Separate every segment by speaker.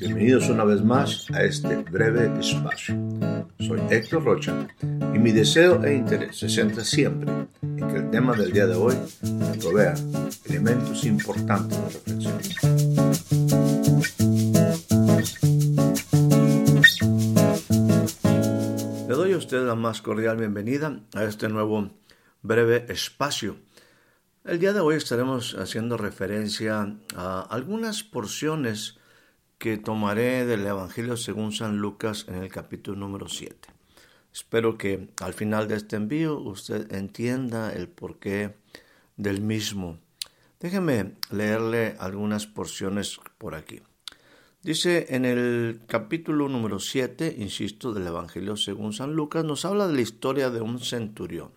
Speaker 1: Bienvenidos una vez más a este breve espacio. Soy Héctor Rocha y mi deseo e interés se centra siempre en que el tema del día de hoy provea elementos importantes de reflexión. Le doy a usted la más cordial bienvenida a este nuevo breve espacio. El día de hoy estaremos haciendo referencia a algunas porciones que tomaré del Evangelio según San Lucas en el capítulo número 7. Espero que al final de este envío usted entienda el porqué del mismo. Déjeme leerle algunas porciones por aquí. Dice en el capítulo número 7, insisto, del Evangelio según San Lucas, nos habla de la historia de un centurión.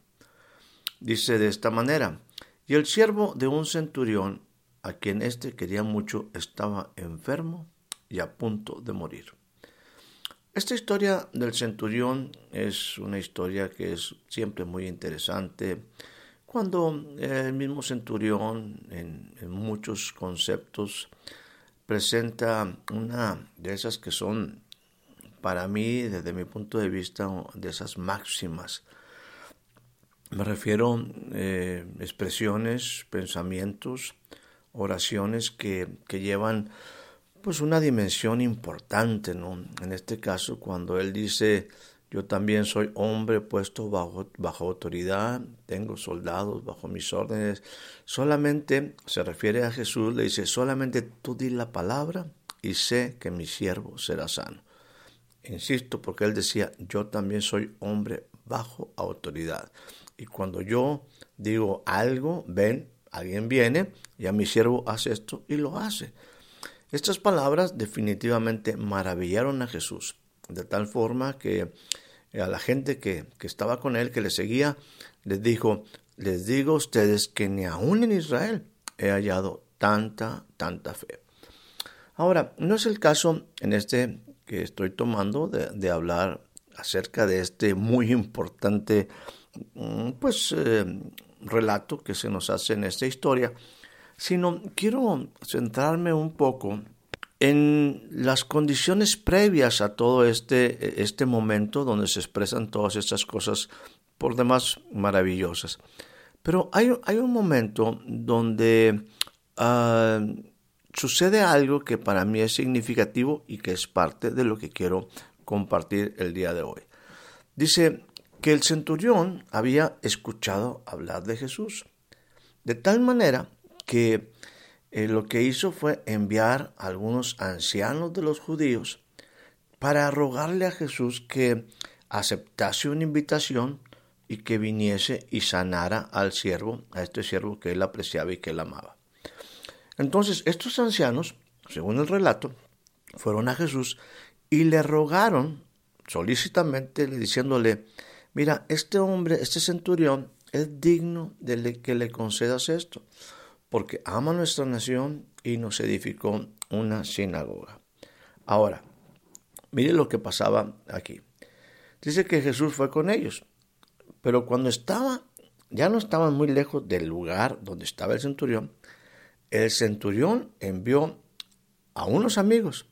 Speaker 1: Dice de esta manera, y el siervo de un centurión, a quien éste quería mucho, estaba enfermo y a punto de morir. Esta historia del centurión es una historia que es siempre muy interesante cuando el mismo centurión en, muchos conceptos presenta una de esas que son para mí desde mi punto de vista de esas máximas me refiero eh, expresiones, pensamientos, oraciones que, que llevan pues una dimensión importante, ¿no? En este caso, cuando él dice, yo también soy hombre puesto bajo, bajo autoridad, tengo soldados bajo mis órdenes, solamente se refiere a Jesús, le dice, solamente tú di la palabra y sé que mi siervo será sano. Insisto, porque él decía, yo también soy hombre bajo autoridad. Y cuando yo digo algo, ven, alguien viene y a mi siervo hace esto y lo hace. Estas palabras definitivamente maravillaron a Jesús, de tal forma que a la gente que, que estaba con él, que le seguía, les dijo, les digo a ustedes que ni aún en Israel he hallado tanta, tanta fe. Ahora, no es el caso en este que estoy tomando de, de hablar acerca de este muy importante pues eh, relato que se nos hace en esta historia, sino quiero centrarme un poco en las condiciones previas a todo este, este momento donde se expresan todas estas cosas por demás maravillosas. Pero hay, hay un momento donde ah, sucede algo que para mí es significativo y que es parte de lo que quiero compartir el día de hoy. Dice que el centurión había escuchado hablar de Jesús, de tal manera que eh, lo que hizo fue enviar a algunos ancianos de los judíos para rogarle a Jesús que aceptase una invitación y que viniese y sanara al siervo, a este siervo que él apreciaba y que él amaba. Entonces estos ancianos, según el relato, fueron a Jesús y le rogaron solícitamente diciéndole, mira, este hombre, este centurión, es digno de que le concedas esto, porque ama nuestra nación y nos edificó una sinagoga. Ahora, mire lo que pasaba aquí. Dice que Jesús fue con ellos, pero cuando estaba, ya no estaban muy lejos del lugar donde estaba el centurión, el centurión envió a unos amigos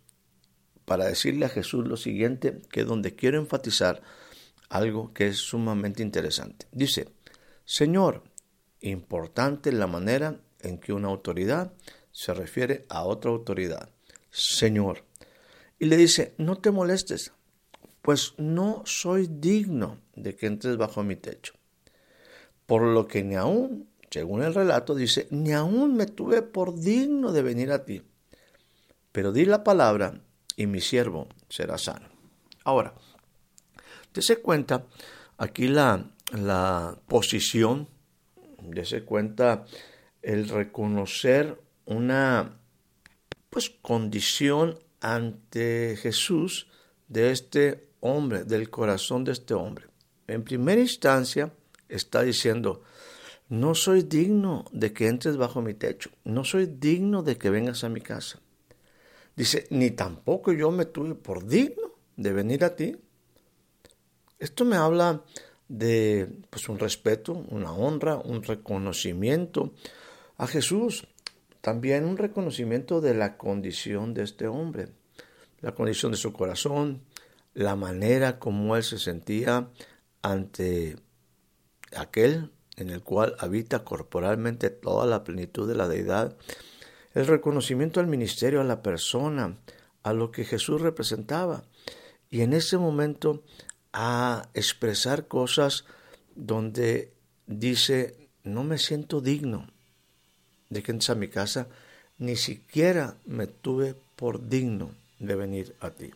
Speaker 1: para decirle a Jesús lo siguiente, que donde quiero enfatizar algo que es sumamente interesante. Dice, Señor, importante la manera en que una autoridad se refiere a otra autoridad. Señor. Y le dice, no te molestes, pues no soy digno de que entres bajo mi techo. Por lo que ni aún, según el relato, dice, ni aún me tuve por digno de venir a ti. Pero di la palabra y mi siervo será sano. Ahora, Dese cuenta aquí la, la posición, dese cuenta el reconocer una pues condición ante Jesús de este hombre, del corazón de este hombre. En primera instancia está diciendo, no soy digno de que entres bajo mi techo, no soy digno de que vengas a mi casa. Dice, ni tampoco yo me tuve por digno de venir a ti. Esto me habla de pues, un respeto, una honra, un reconocimiento a Jesús. también un reconocimiento de la condición de este hombre, la condición de su corazón, la manera como él se sentía ante aquel en el cual habita corporalmente toda la plenitud de la deidad, el reconocimiento al ministerio, a la persona, a lo que Jesús representaba, y en ese momento a expresar cosas donde dice, no me siento digno de que entres a mi casa, ni siquiera me tuve por digno de venir a ti.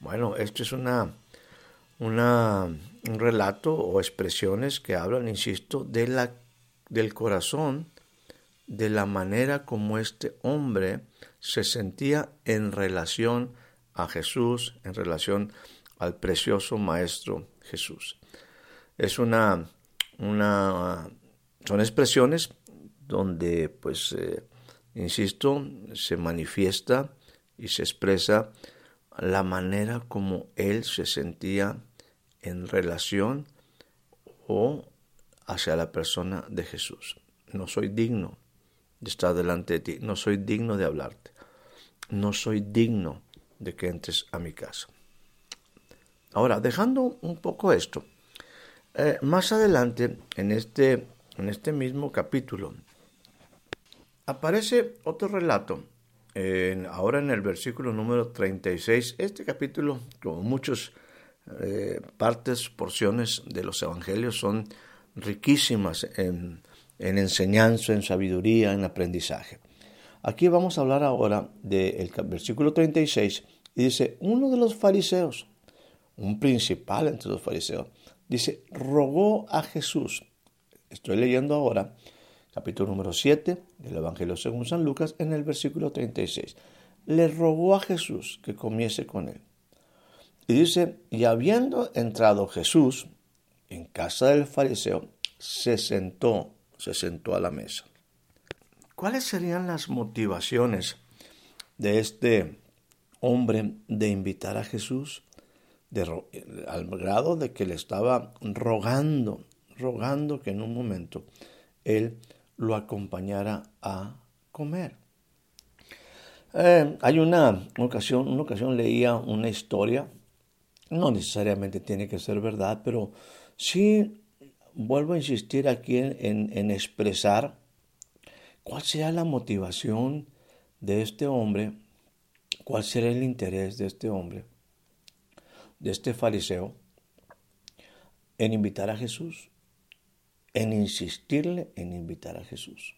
Speaker 1: Bueno, esto es una, una, un relato o expresiones que hablan, insisto, de la, del corazón, de la manera como este hombre se sentía en relación a Jesús, en relación al precioso Maestro Jesús. Es una, una son expresiones donde, pues, eh, insisto, se manifiesta y se expresa la manera como él se sentía en relación o hacia la persona de Jesús. No soy digno de estar delante de ti, no soy digno de hablarte, no soy digno de que entres a mi casa. Ahora, dejando un poco esto, eh, más adelante en este, en este mismo capítulo aparece otro relato ahora en el versículo número 36, este capítulo, como muchas eh, partes, porciones de los evangelios, son riquísimas en, enseñanza, en sabiduría, en aprendizaje. Aquí vamos a hablar ahora del versículo 36 y dice, uno de los fariseos, un principal entre los fariseos, dice, rogó a Jesús. Estoy leyendo ahora capítulo número 7 del Evangelio según San Lucas, en el versículo 36. Le rogó a Jesús que comiese con él. Y dice, y habiendo entrado Jesús en casa del fariseo, se sentó, se sentó a la mesa. ¿Cuáles serían las motivaciones de este hombre de invitar a Jesús? Al grado de que le estaba rogando, rogando que en un momento él lo acompañara a comer. Eh, hay una ocasión, una ocasión leía una historia, no necesariamente tiene que ser verdad, pero sí vuelvo a insistir aquí en, en expresar cuál sea la motivación de este hombre, cuál será el interés de este hombre, de este fariseo, en invitar a Jesús en insistirle en invitar a Jesús.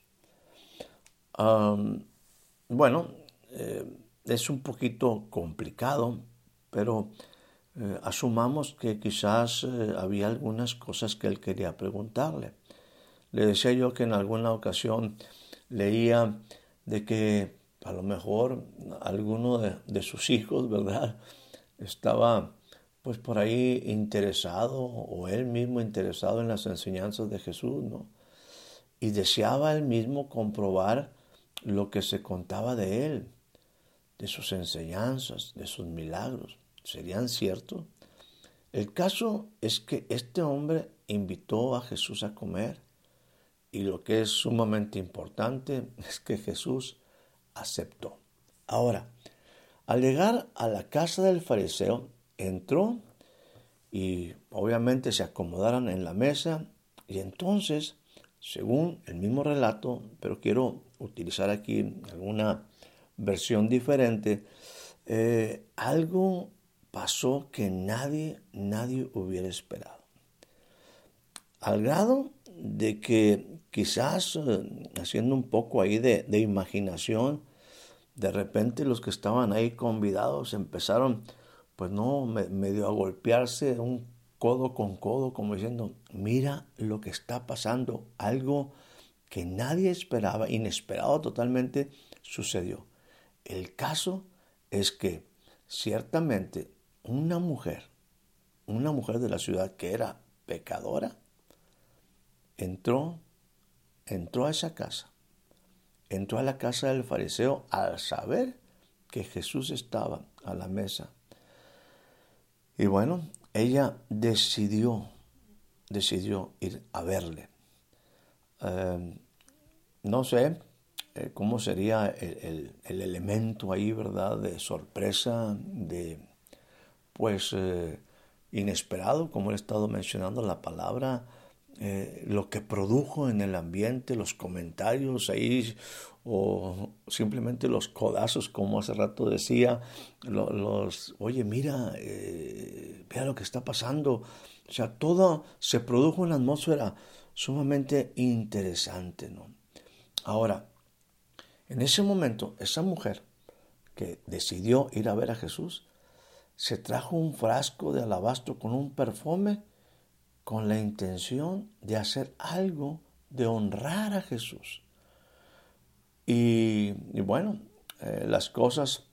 Speaker 1: bueno, eh, es un poquito complicado, pero eh, asumamos que quizás eh, había algunas cosas que él quería preguntarle. Le decía yo que en alguna ocasión leía de que a lo mejor alguno de, de sus hijos, ¿verdad? Estaba pues por ahí interesado o él mismo interesado en las enseñanzas de Jesús, ¿no? Y deseaba él mismo comprobar lo que se contaba de él, de sus enseñanzas, de sus milagros. ¿Serían ciertos? El caso es que este hombre invitó a Jesús a comer y lo que es sumamente importante es que Jesús aceptó. Ahora, al llegar a la casa del fariseo, entró y obviamente se acomodaron en la mesa y entonces, según el mismo relato, pero quiero utilizar aquí alguna versión diferente, eh, algo pasó que nadie, nadie hubiera esperado. Al grado de que quizás eh, haciendo un poco ahí de, de imaginación, de repente los que estaban ahí convidados empezaron pues no, medio a golpearse un codo con codo, como diciendo, mira lo que está pasando, algo que nadie esperaba, inesperado totalmente, sucedió. El caso es que ciertamente una mujer, una mujer de la ciudad que era pecadora, entró, entró a esa casa, entró a la casa del fariseo al saber que Jesús estaba a la mesa y bueno, ella decidió, decidió ir a verle. Em, no sé, eh, cómo sería el, elemento ahí, ¿verdad? De sorpresa, de, pues, eh, inesperado, como he estado mencionando la palabra, eh, lo que produjo en el ambiente, los comentarios ahí, o simplemente los codazos, como hace rato decía, los, oye, mira, vea lo que está pasando. O sea, todo se produjo en la atmósfera sumamente interesante, ¿no? Ahora, en ese momento, esa mujer que decidió ir a ver a Jesús, se trajo un frasco de alabastro con un perfume con la intención de hacer algo de honrar a Jesús. Y, bueno, eh, las cosas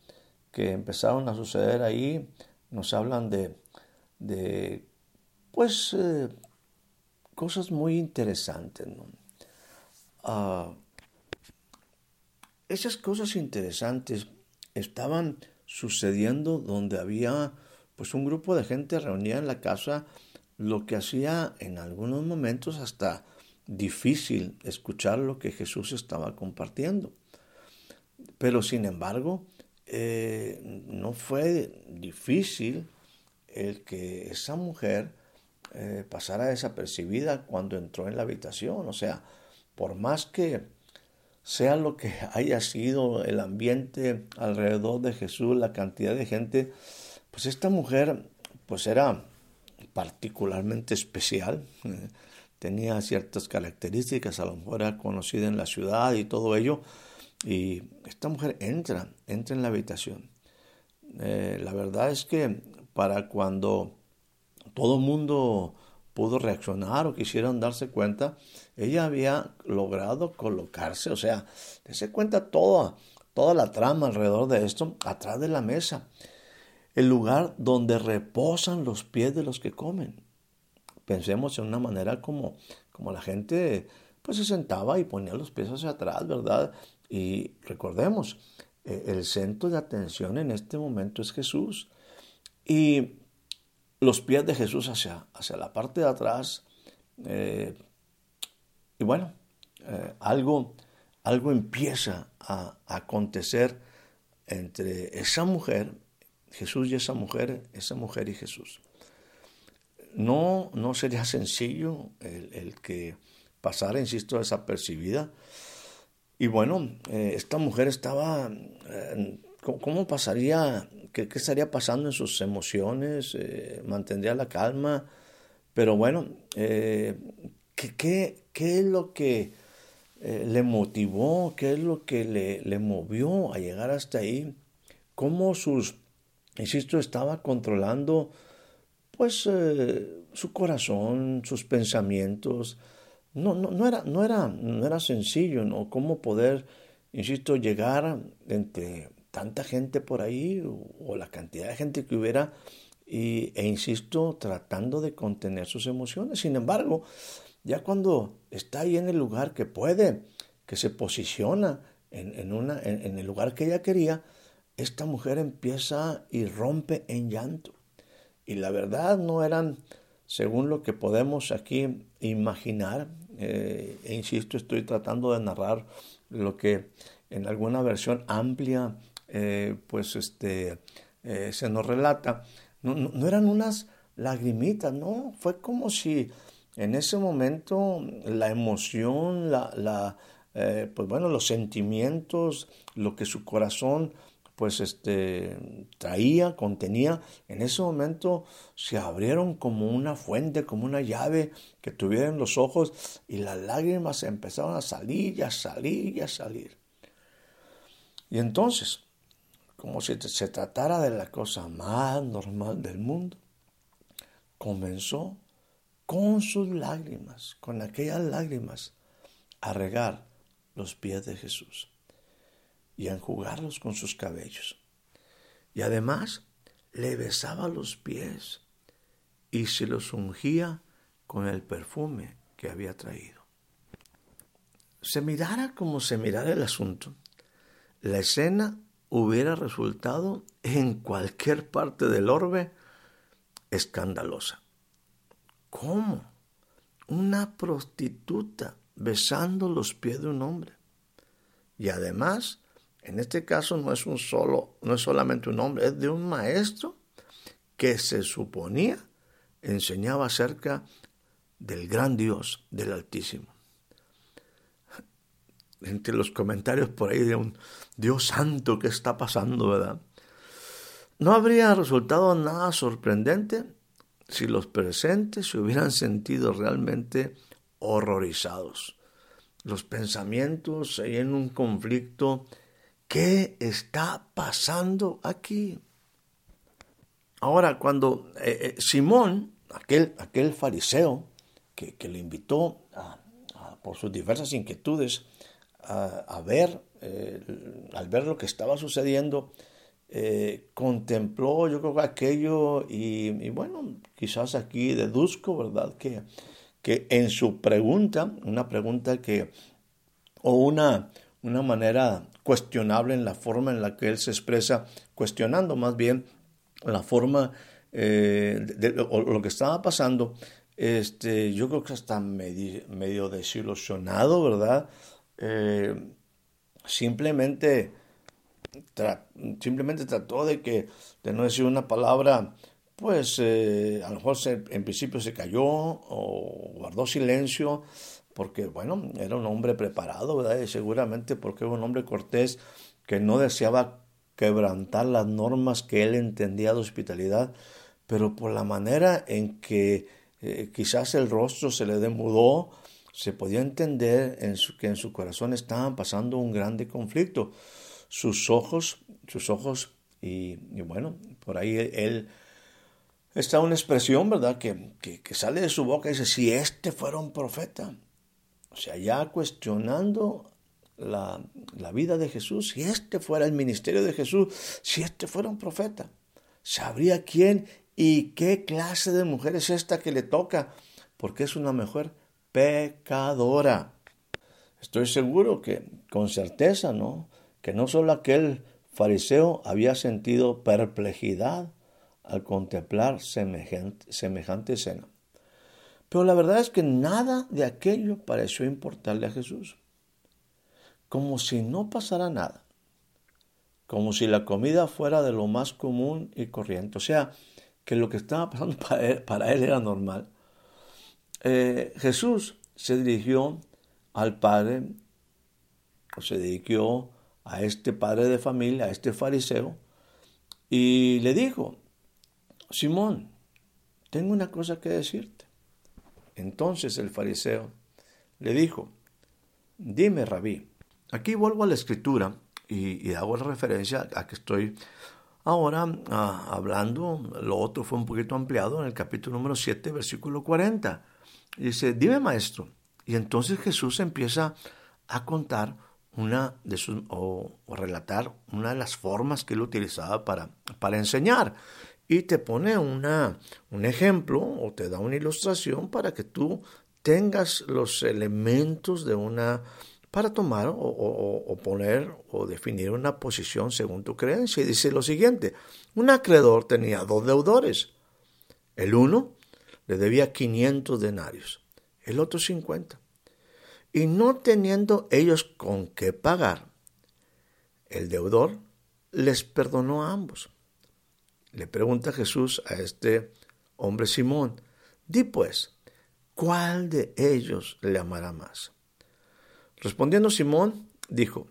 Speaker 1: que empezaron a suceder ahí nos hablan de, pues, eh, cosas muy interesantes. Ah, esas cosas interesantes estaban sucediendo donde había pues un grupo de gente reunida en la casa, lo que hacía en algunos momentos hasta difícil escuchar lo que Jesús estaba compartiendo. Pero sin embargo, eh, no fue difícil el que esa mujer eh, pasara desapercibida cuando entró en la habitación. O sea, por más que sea lo que haya sido el ambiente alrededor de Jesús, la cantidad de gente, pues esta mujer pues era particularmente especial, eh, tenía ciertas características, a lo mejor era conocida en la ciudad y todo ello, y esta mujer entra, entra en la habitación. Eh, la verdad es que para cuando todo el mundo pudo reaccionar o quisieron darse cuenta, ella había logrado colocarse, o sea, se cuenta toda, toda la trama alrededor de esto, atrás de la mesa, el lugar donde reposan los pies de los que comen. Pensemos en una manera como, como la gente pues se sentaba y ponía los pies hacia atrás, ¿verdad? Y recordemos, eh, el centro de atención en este momento es Jesús. Y los pies de Jesús hacia, hacia la parte de atrás. Eh, y bueno, eh, algo, algo empieza a, acontecer entre esa mujer, Jesús y esa mujer, esa mujer y Jesús. No, no sería sencillo el, que pasara, insisto, desapercibida. Y bueno, eh, esta mujer estaba ¿Cómo pasaría, qué, estaría pasando en sus emociones? Eh, ¿Mantendría la calma? Pero bueno, eh, ¿qué, es lo que eh, le motivó? ¿Qué es lo que le, le, movió a llegar hasta ahí? ¿Cómo sus, insisto, estaba controlando pues su corazón, sus pensamientos? No, no, no, era, no, era, no era sencillo, ¿no? ¿Cómo poder, insisto, llegar entre tanta gente por ahí o, la cantidad de gente que hubiera y, e insisto, tratando de contener sus emociones. Sin embargo, ya cuando está ahí en el lugar que puede, que se posiciona en, una, en, el lugar que ella quería, esta mujer empieza y rompe en llanto. Y la verdad no eran, según lo que podemos aquí imaginar, eh, e insisto, estoy tratando de narrar lo que en alguna versión amplia eh, pues este, eh, se nos relata, no, eran unas lagrimitas, no, fue como si en ese momento la emoción, la, pues bueno, los sentimientos, lo que su corazón pues este traía, contenía, en ese momento se abrieron como una fuente, como una llave que tuvieron los ojos y las lágrimas empezaron a salir y a salir y a salir. Y entonces, como si se tratara de la cosa más normal del mundo, comenzó con sus lágrimas, con aquellas lágrimas, a regar los pies de Jesús y a enjugarlos con sus cabellos. Y además le besaba los pies y se los ungía con el perfume que había traído. Se mirara como se mirara el asunto, la escena hubiera resultado en cualquier parte del orbe escandalosa. ¿Cómo? Una prostituta besando los pies de un hombre. Y además, en este caso no es un solo, no es solamente un hombre, es de un maestro que se suponía enseñaba acerca del gran Dios, del Altísimo. Entre los comentarios por ahí de un Dios santo que está pasando, ¿verdad? No habría resultado nada sorprendente si los presentes se hubieran sentido realmente horrorizados. Los pensamientos en un conflicto. ¿Qué está pasando aquí? Ahora, cuando eh, eh, Simón, aquel, aquel fariseo que, le invitó por sus diversas inquietudes a, ver, eh, al ver lo que estaba sucediendo, contempló yo creo que aquello y, bueno, quizás aquí deduzco, ¿verdad? Que, que en su pregunta, una pregunta que, o una, una manera cuestionable en la forma en la que él se expresa, cuestionando más bien la forma eh, de, o lo que estaba pasando, este, yo creo que está medio, desilusionado, ¿verdad? Eh, simplemente, simplemente trató de que, de no decir una palabra, pues eh, a lo mejor en principio se cayó o guardó silencio, porque bueno, era un hombre preparado, ¿verdad? Y seguramente porque era un hombre cortés que no deseaba quebrantar las normas que él entendía de hospitalidad, pero por la manera en que eh, quizás el rostro se le demudó, se podía entender que en su corazón estaban pasando un grande conflicto. Sus ojos, sus ojos, y, bueno, por ahí él, está una expresión, ¿verdad?, que, que, que, sale de su boca y dice, si este fuera un profeta. O sea, ya cuestionando la, vida de Jesús, si este fuera el ministerio de Jesús, si este fuera un profeta, sabría quién y qué clase de mujer es esta que le toca, porque es una mujer pecadora. Estoy seguro que, con certeza, ¿no? Que no solo aquel fariseo había sentido perplejidad al contemplar semejante, semejante escena. Pero la verdad es que nada de aquello pareció importarle a Jesús como si no pasara nada, como si la comida fuera de lo más común y corriente, o sea, que lo que estaba pasando para él, era normal. Eh, Jesús se dirigió al Padre, o se dirigió a este padre de familia, a este fariseo, y le dijo, Simón, tengo una cosa que decirte. Entonces el fariseo le dijo, dime, rabí, Aquí vuelvo a la escritura y, hago referencia a que estoy ahora ah, hablando, lo otro fue un poquito ampliado en el capítulo número 7, versículo 40. dice, dime maestro. Y entonces Jesús empieza a contar una de sus, o, relatar una de las formas que él utilizaba para, para enseñar. Y te pone una, un ejemplo o te da una ilustración para que tú tengas los elementos de una para tomar o, poner o definir una posición según tu creencia. Y dice lo siguiente, un acreedor tenía dos deudores. El uno le debía 500 denarios, el otro 50. Y no teniendo ellos con qué pagar, el deudor les perdonó a ambos. Le pregunta Jesús a este hombre Simón, di pues, ¿cuál de ellos le amará más? Respondiendo Simón, dijo,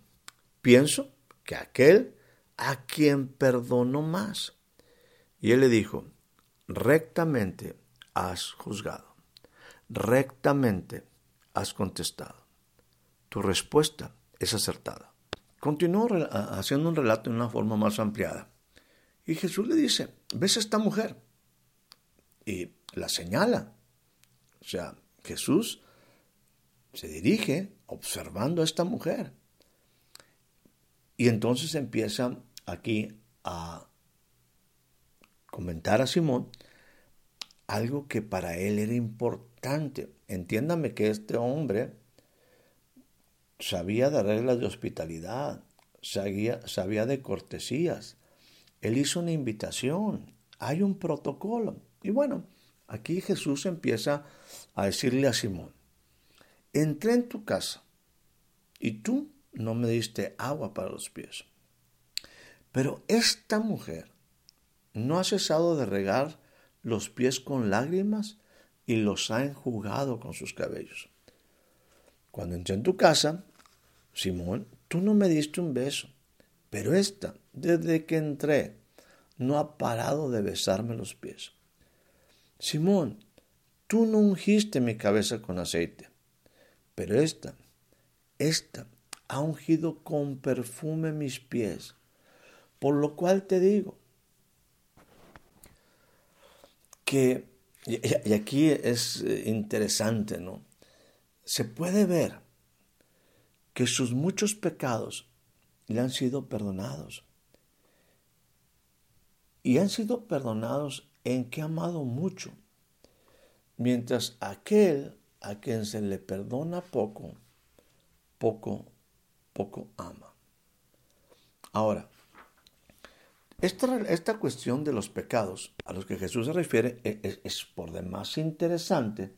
Speaker 1: pienso que aquel a quien perdonó más. Y él le dijo, rectamente has juzgado, rectamente has contestado. Tu respuesta es acertada. Continuó haciendo un relato en una forma más ampliada. Y Jesús le dice, ¿ves a esta mujer? Y la señala. O sea, Jesús se dirige observando a esta mujer. Y entonces empieza aquí a comentar a Simón algo que para él era importante. Entiéndame que este hombre sabía de reglas de hospitalidad, sabía, sabía de cortesías. Él hizo una invitación, hay un protocolo. Y bueno, aquí Jesús empieza a decirle a Simón, entré en tu casa y tú no me diste agua para los pies. Pero esta mujer no ha cesado de regar los pies con lágrimas y los ha enjugado con sus cabellos. Cuando entré en tu casa, Simón, tú no me diste un beso, pero esta, desde que entré, no ha parado de besarme los pies. Simón, tú no ungiste mi cabeza con aceite, pero esta, esta ha ungido con perfume mis pies, por lo cual te digo que, y aquí es eh, interesante, ¿no? Se puede ver que sus muchos pecados le han sido perdonados. Y han sido perdonados en que ha amado mucho, mientras aquel a quien se le perdona poco, poco, poco ama. Ahora, esta, esta cuestión de los pecados a los que Jesús se refiere e, es, es por demás interesante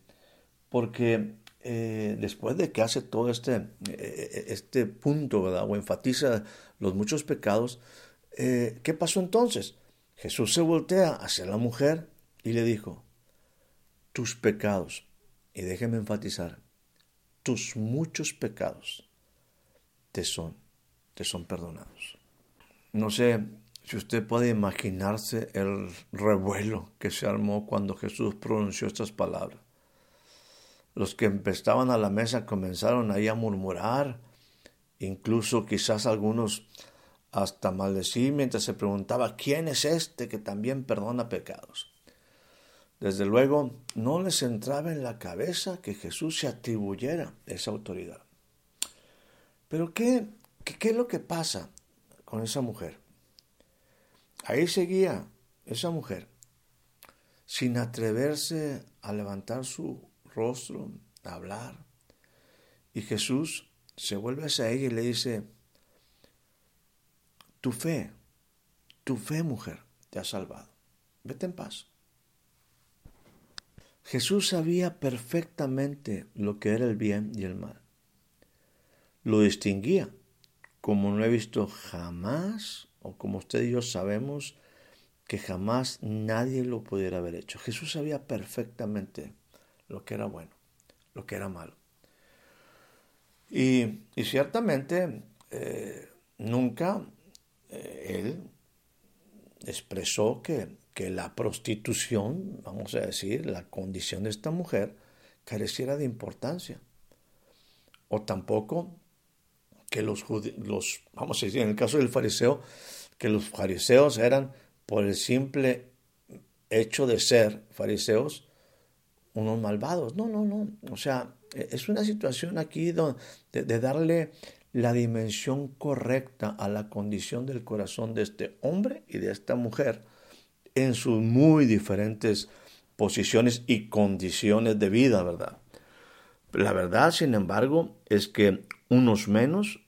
Speaker 1: porque eh, después de que hace todo este, eh, este punto, ¿verdad? o enfatiza los muchos pecados, eh, ¿qué pasó entonces? Jesús se voltea hacia la mujer y le dijo, tus pecados, y déjeme enfatizar, tus muchos pecados te son, te son perdonados. No sé si usted puede imaginarse el revuelo que se armó cuando Jesús pronunció estas palabras. Los que estaban a la mesa comenzaron ahí a murmurar, incluso quizás algunos hasta maldecir mientras se preguntaba quién es este que también perdona pecados. Desde luego, no les entraba en la cabeza que Jesús se atribuyera esa autoridad. Pero ¿qué, qué, qué es lo que pasa con esa mujer? Ahí seguía esa mujer, sin atreverse a levantar su rostro, a hablar. Y Jesús se vuelve hacia ella y le dice, tu fe, tu fe mujer, te ha salvado. Vete en paz. Jesús sabía perfectamente lo que era el bien y el mal. Lo distinguía, como no he visto jamás, o como usted y yo sabemos, que jamás nadie lo pudiera haber hecho. Jesús sabía perfectamente lo que era bueno, lo que era malo. Y, ciertamente eh, nunca eh, él expresó que, que la prostitución, vamos a decir, la condición de esta mujer, careciera de importancia. O tampoco que los, los, vamos a decir, en el caso del fariseo, que los fariseos eran por el simple hecho de ser fariseos, unos malvados. No, no, no. O sea, e, es una situación aquí de, de, darle la dimensión correcta a la condición del corazón de este hombre y de esta mujer en sus muy diferentes posiciones y condiciones de vida, ¿verdad? La verdad, sin embargo, es que unos menos,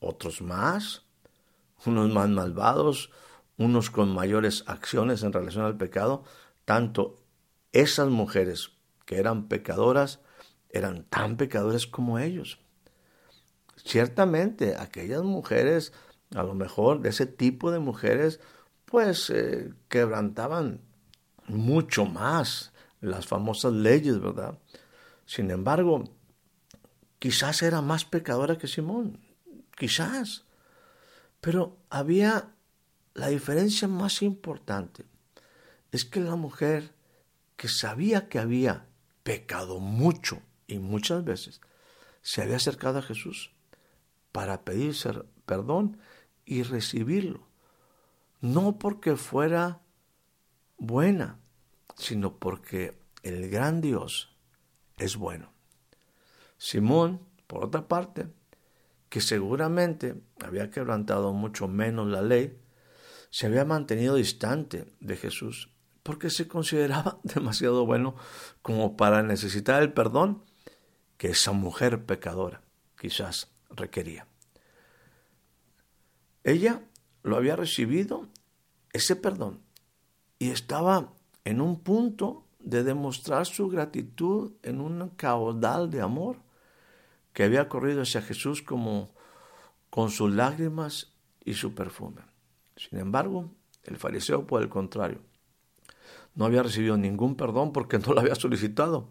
Speaker 1: otros más, unos más malvados, unos con mayores acciones en relación al pecado, tanto esas mujeres que eran pecadoras eran tan pecadores como ellos. Ciertamente, aquellas mujeres, a lo mejor de ese tipo de mujeres, pues eh, quebrantaban mucho más las famosas leyes, ¿verdad? Sin embargo, quizás era más pecadora que Simón, quizás. Pero había la diferencia más importante, es que la mujer que sabía que había pecado mucho y muchas veces, se había acercado a Jesús para pedirse perdón y recibirlo. No porque fuera buena, sino porque el gran Dios es bueno. Simón, por otra parte, que seguramente había quebrantado mucho menos la ley, se había mantenido distante de Jesús porque se consideraba demasiado bueno como para necesitar el perdón que esa mujer pecadora quizás requería. Ella lo había recibido, ese perdón, y estaba en un punto de demostrar su gratitud en un caudal de amor que había corrido hacia Jesús como, con sus lágrimas y su perfume. Sin embargo, el fariseo, por el contrario, no había recibido ningún perdón porque no lo había solicitado.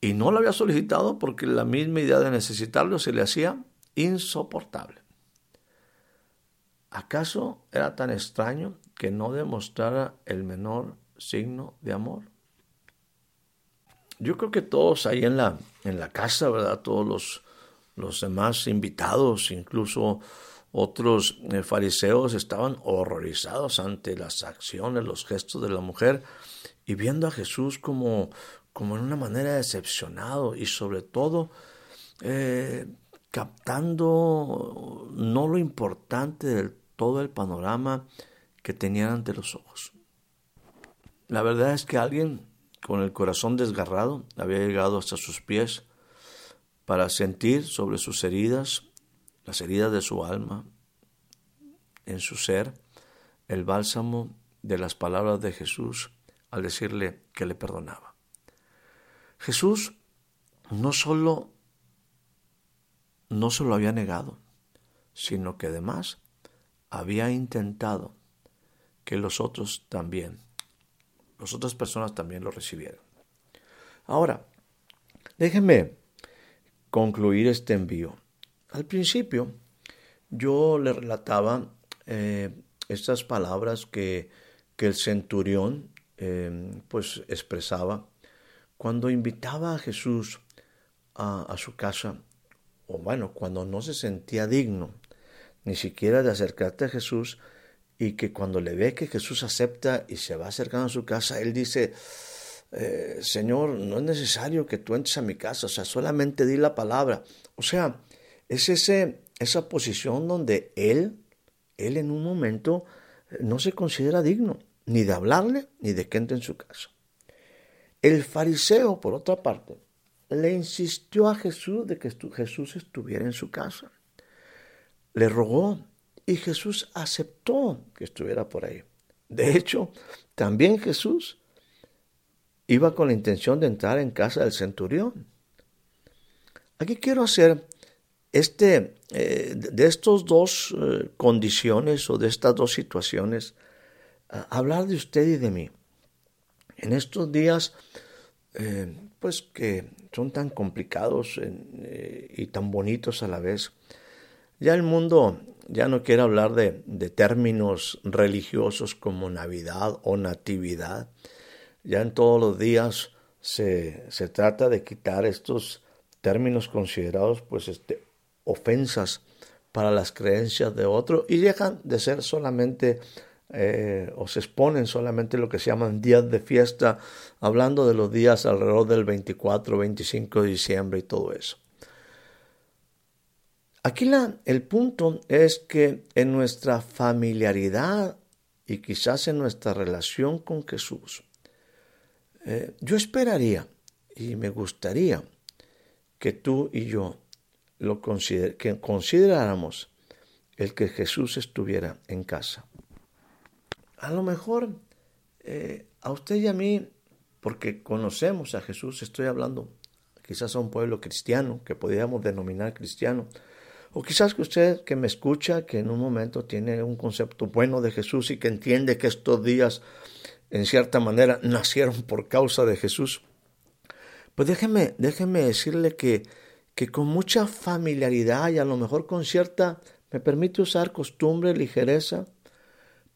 Speaker 1: Y no lo había solicitado porque la misma idea de necesitarlo se le hacía insoportable. ¿Acaso era tan extraño que no demostrara el menor signo de amor? Yo creo que todos ahí en la, en la casa, ¿verdad? Todos los, los demás invitados, incluso otros eh, fariseos, estaban horrorizados ante las acciones, los gestos de la mujer y viendo a Jesús como, como en una manera decepcionado y sobre todo eh, captando no lo importante del todo el panorama que tenían ante los ojos. La verdad es que alguien con el corazón desgarrado había llegado hasta sus pies para sentir sobre sus heridas, las heridas de su alma, en su ser, el bálsamo de las palabras de Jesús al decirle que le perdonaba. Jesús no solo no se lo había negado, sino que además había intentado que los otros también, las otras personas también lo recibieran. Ahora, déjenme concluir este envío. Al principio, yo le relataba eh, estas palabras que, que el centurión eh, pues expresaba cuando invitaba a Jesús a, a su casa, o bueno, cuando no se sentía digno ni siquiera de acercarte a Jesús, y que cuando le ve que Jesús acepta y se va acercando a su casa, él dice, eh, Señor, no es necesario que tú entres a mi casa, o sea, solamente di la palabra. O sea, es ese, esa posición donde él, él en un momento eh, no se considera digno ni de hablarle ni de que entre en su casa. El fariseo, por otra parte, le insistió a Jesús de que Jesús estuviera en su casa. Le rogó y Jesús aceptó que estuviera por ahí. De hecho, también Jesús iba con la intención de entrar en casa del centurión. Aquí quiero hacer este, eh, de estas dos eh, condiciones o de estas dos situaciones, hablar de usted y de mí. En estos días, eh, pues que son tan complicados y tan bonitos a la vez, ya el mundo ya no quiere hablar de, de términos religiosos como Navidad o Natividad. Ya en todos los días se, se trata de quitar estos términos considerados pues este, ofensas para las creencias de otro y dejan de ser solamente eh, o se exponen solamente lo que se llaman días de fiesta, hablando de los días alrededor del 24, 25 de diciembre y todo eso. Aquí la, el punto es que en nuestra familiaridad y quizás en nuestra relación con Jesús, eh, yo esperaría y me gustaría que tú y yo lo que consideráramos el que Jesús estuviera en casa. A lo mejor eh, a usted y a mí, porque conocemos a Jesús, estoy hablando quizás a un pueblo cristiano, que podríamos denominar cristiano, o quizás que usted que me escucha, que en un momento tiene un concepto bueno de Jesús y que entiende que estos días, en cierta manera, nacieron por causa de Jesús. Pues déjeme, déjeme decirle que, que con mucha familiaridad y a lo mejor con cierta, me permite usar costumbre, ligereza,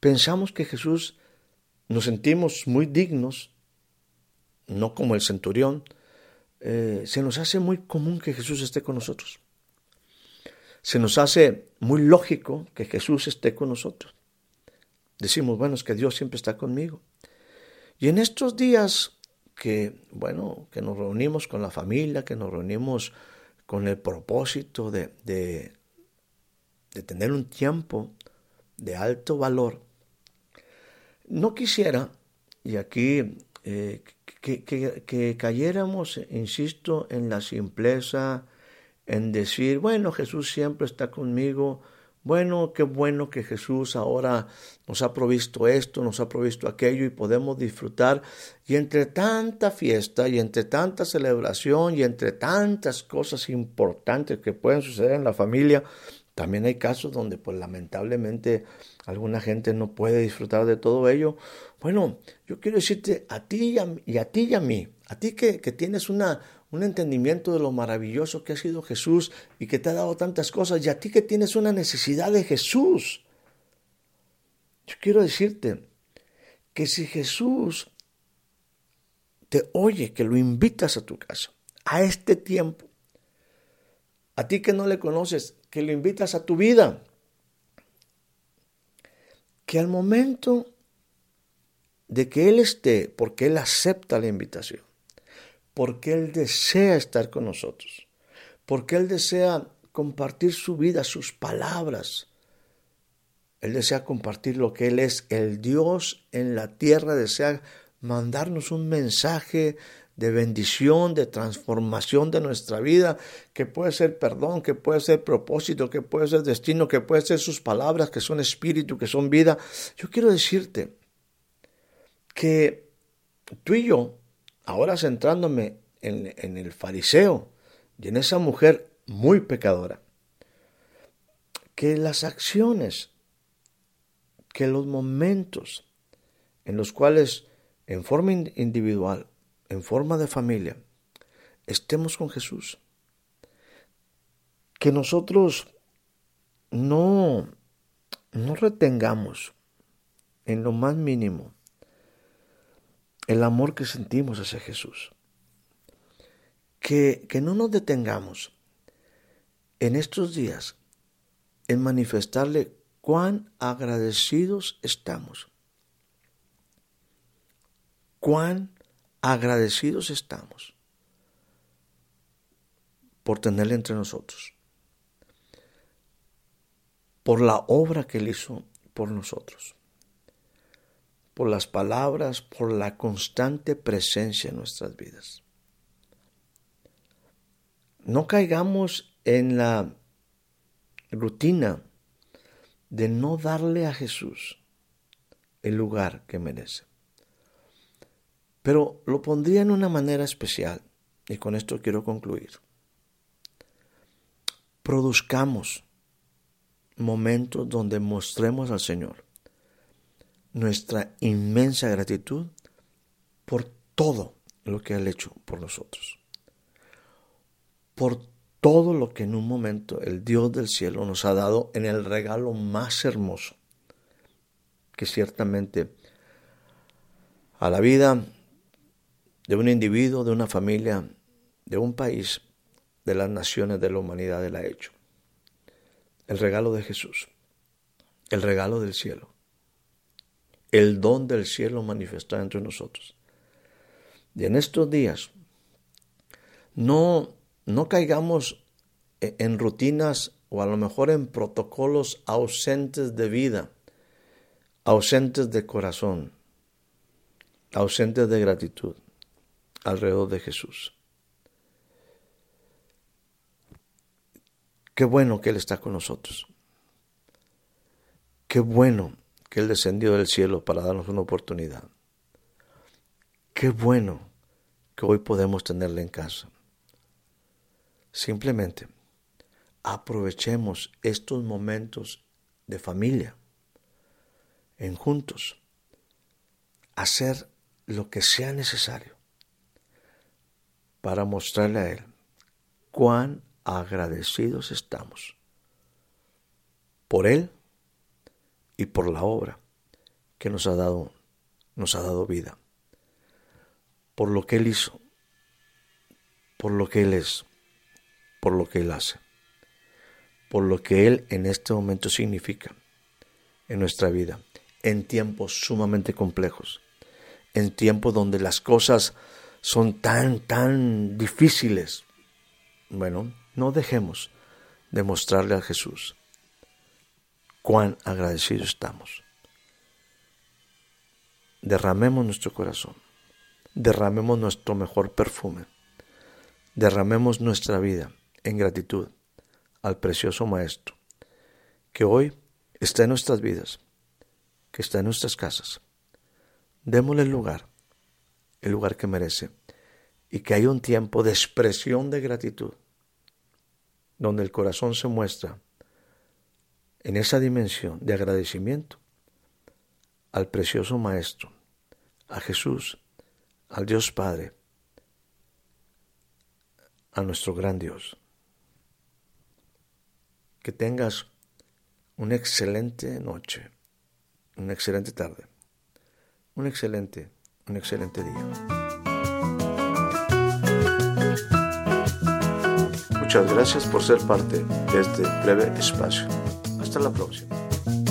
Speaker 1: pensamos que Jesús nos sentimos muy dignos, no como el centurión, eh, se nos hace muy común que Jesús esté con nosotros se nos hace muy lógico que Jesús esté con nosotros. Decimos, bueno, es que Dios siempre está conmigo. Y en estos días que, bueno, que nos reunimos con la familia, que nos reunimos con el propósito de, de, tener un tiempo de alto valor, no quisiera, y aquí eh, que, que, cayéramos, insisto, en la simpleza, en decir, bueno, Jesús siempre está conmigo, bueno, qué bueno que Jesús ahora nos ha provisto esto, nos ha provisto aquello y podemos disfrutar. Y entre tanta fiesta y entre tanta celebración y entre tantas cosas importantes que pueden suceder en la familia, También hay casos donde pues lamentablemente alguna gente no puede disfrutar de todo ello. Bueno, yo quiero decirte a ti y a, ti y a mí, a ti que, que tienes una, un entendimiento de lo maravilloso que ha sido Jesús y que te ha dado tantas cosas, y a ti que tienes una necesidad de Jesús. Yo quiero decirte que si Jesús te oye, que lo invitas a tu casa, a este tiempo, a ti que no le conoces, que lo invitas a tu vida, que al momento de que Él esté, porque Él acepta la invitación, porque Él desea estar con nosotros, porque Él desea compartir su vida, sus palabras. Él desea compartir lo que Él es, el Dios en la tierra, desea mandarnos un mensaje de bendición, de transformación de nuestra vida, que puede ser perdón, que puede ser propósito, que puede ser destino, que puede ser sus palabras, que son espíritu, que son vida. Yo quiero decirte que tú y yo ahora centrándome en, el fariseo y en esa mujer muy pecadora, que las acciones, que los momentos en los cuales en forma individual, en forma de familia, estemos con Jesús, que nosotros no, no retengamos en lo más mínimo el amor que sentimos hacia Jesús. Que, que no nos detengamos en estos días en manifestarle cuán agradecidos estamos. Cuán agradecidos estamos por tenerle entre nosotros, por la obra que él hizo por nosotros por las palabras, por la constante presencia en nuestras vidas. No caigamos en la rutina de no darle a Jesús el lugar que merece. Pero lo pondría en una manera especial, y con esto quiero concluir. Produzcamos momentos donde mostremos al Señor nuestra inmensa gratitud por todo lo que ha hecho por nosotros. Por todo lo que en un momento el Dios del cielo nos ha dado en el regalo más hermoso, que ciertamente a la vida de un individuo, de una familia, de un país, de las naciones, de la humanidad, Él ha hecho. El regalo de Jesús, el regalo del cielo el don del cielo manifestado entre nosotros. Y en estos días, no, no caigamos e, en rutinas o a lo mejor en protocolos ausentes de vida, ausentes de corazón, ausentes de gratitud alrededor de Jesús. Qué bueno que Él está con nosotros. Qué bueno que Él descendió del cielo para darnos una oportunidad. Qué bueno que hoy podemos tenerle en casa. Simplemente aprovechemos estos momentos de familia, en juntos, hacer lo que sea necesario para mostrarle a Él cuán agradecidos estamos por Él y por la obra que nos ha dado, nos ha dado vida, por lo que Él hizo, por lo que Él es, por lo que Él hace, por lo que Él en este momento significa en nuestra vida, en tiempos sumamente complejos, en tiempos donde las cosas son tan, tan difíciles. Bueno, no dejemos de mostrarle a Jesús cuán agradecidos estamos. Derramemos nuestro corazón, derramemos nuestro mejor perfume, derramemos nuestra vida en gratitud al precioso Maestro, que hoy está en nuestras vidas, que está en nuestras casas. Démosle el lugar, el lugar que merece, y que haya un tiempo de expresión de gratitud, donde el corazón se muestra en esa dimensión de agradecimiento al precioso Maestro, a Jesús, al Dios Padre, a nuestro gran Dios. Que tengas una excelente noche, una excelente tarde, un excelente, un excelente día. Muchas gracias por ser parte de este breve espacio. Hasta la próxima.